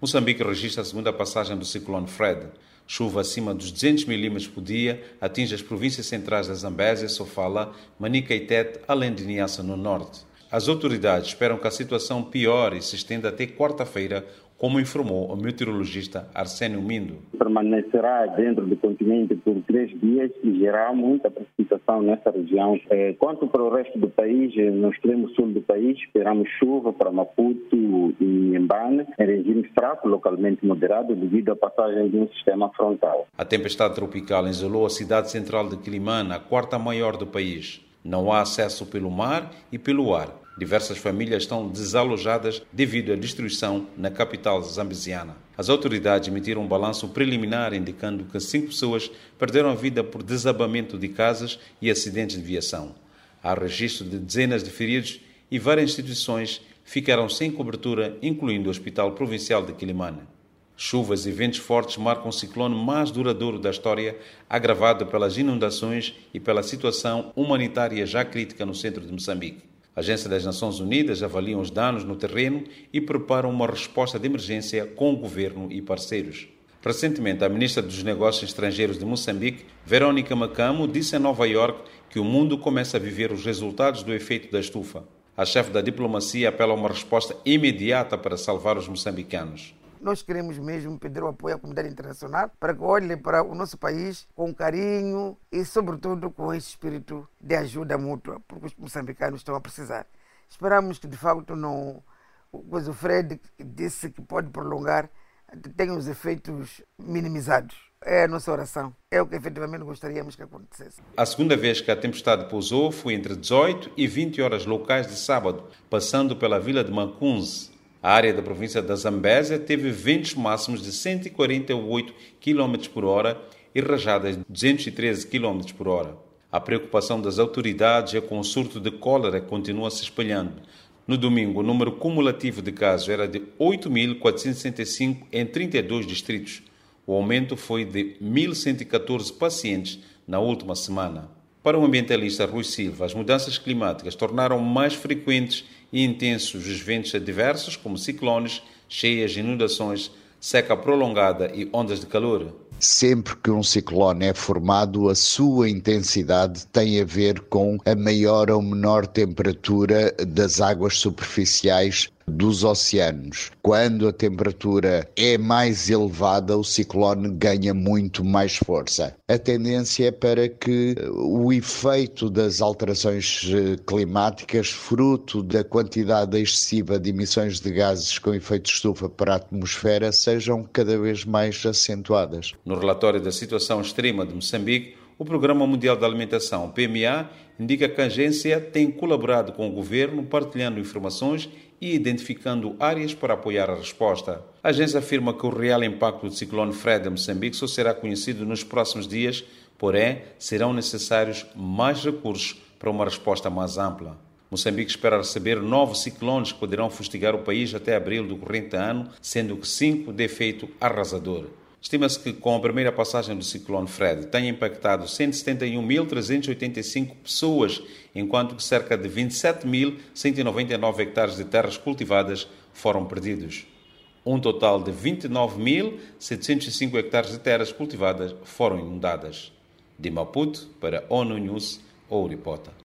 Moçambique registra a segunda passagem do ciclone Fred. Chuva acima dos 200 milímetros por dia atinge as províncias centrais da Zambésia, Sofala, Manica e Tete, além de Niassa no norte. As autoridades esperam que a situação piore e se estenda até quarta-feira, como informou o meteorologista Arsénio Mindo. Permanecerá dentro do continente por três dias e gerar muita precipitação nessa região. É, quanto para o resto do país, no extremo sul do país, esperamos chuva para Maputo e Nhembane, em regime fraco, localmente moderado, devido à passagem de um sistema frontal. A tempestade tropical isolou a cidade central de Quilimana, a quarta maior do país. Não há acesso pelo mar e pelo ar. Diversas famílias estão desalojadas devido à destruição na capital zambesiana. As autoridades emitiram um balanço preliminar indicando que cinco pessoas perderam a vida por desabamento de casas e acidentes de viação. Há registro de dezenas de feridos e várias instituições ficaram sem cobertura, incluindo o Hospital Provincial de Quilimane. Chuvas e ventos fortes marcam o ciclone mais duradouro da história, agravado pelas inundações e pela situação humanitária já crítica no centro de Moçambique. A Agência das Nações Unidas avalia os danos no terreno e prepara uma resposta de emergência com o governo e parceiros. Recentemente, a ministra dos Negócios Estrangeiros de Moçambique, Verônica Macamo, disse em Nova York que o mundo começa a viver os resultados do efeito da estufa. A chefe da diplomacia apela a uma resposta imediata para salvar os moçambicanos. Nós queremos mesmo pedir o apoio à comunidade internacional para que olhe para o nosso país com carinho e, sobretudo, com esse espírito de ajuda mútua, porque os moçambicanos estão a precisar. Esperamos que, de facto, não. Pois o Fred disse que pode prolongar, tenha os efeitos minimizados. É a nossa oração. É o que efetivamente gostaríamos que acontecesse. A segunda vez que a tempestade pousou foi entre 18 e 20 horas locais de sábado, passando pela vila de Macunze, a área da província da Zambésia teve ventos máximos de 148 km por hora e rajadas de 213 km por hora. A preocupação das autoridades é com o surto de cólera que continua se espalhando. No domingo, o número cumulativo de casos era de 8.465 em 32 distritos. O aumento foi de 1.114 pacientes na última semana. Para o ambientalista Rui Silva, as mudanças climáticas tornaram mais frequentes e intensos os ventos adversos, como ciclones, cheias, inundações, seca prolongada e ondas de calor. Sempre que um ciclone é formado, a sua intensidade tem a ver com a maior ou menor temperatura das águas superficiais dos oceanos. Quando a temperatura é mais elevada, o ciclone ganha muito mais força. A tendência é para que o efeito das alterações eh, climáticas, fruto da quantidade excessiva de emissões de gases com efeito de estufa para a atmosfera, sejam cada vez mais acentuadas. No relatório da situação extrema de Moçambique, o Programa Mundial da Alimentação, PMA, indica que a agência tem colaborado com o governo, partilhando informações e identificando áreas para apoiar a resposta. A agência afirma que o real impacto do ciclone Fred em Moçambique só será conhecido nos próximos dias, porém serão necessários mais recursos para uma resposta mais ampla. Moçambique espera receber novos ciclones que poderão fustigar o país até abril do corrente ano, sendo que cinco de efeito arrasador. Estima-se que com a primeira passagem do ciclone Fred tenha impactado 171.385 pessoas, enquanto que cerca de 27.199 hectares de terras cultivadas foram perdidos. Um total de 29.705 hectares de terras cultivadas foram inundadas. De Maputo para ONU News, Ouripota.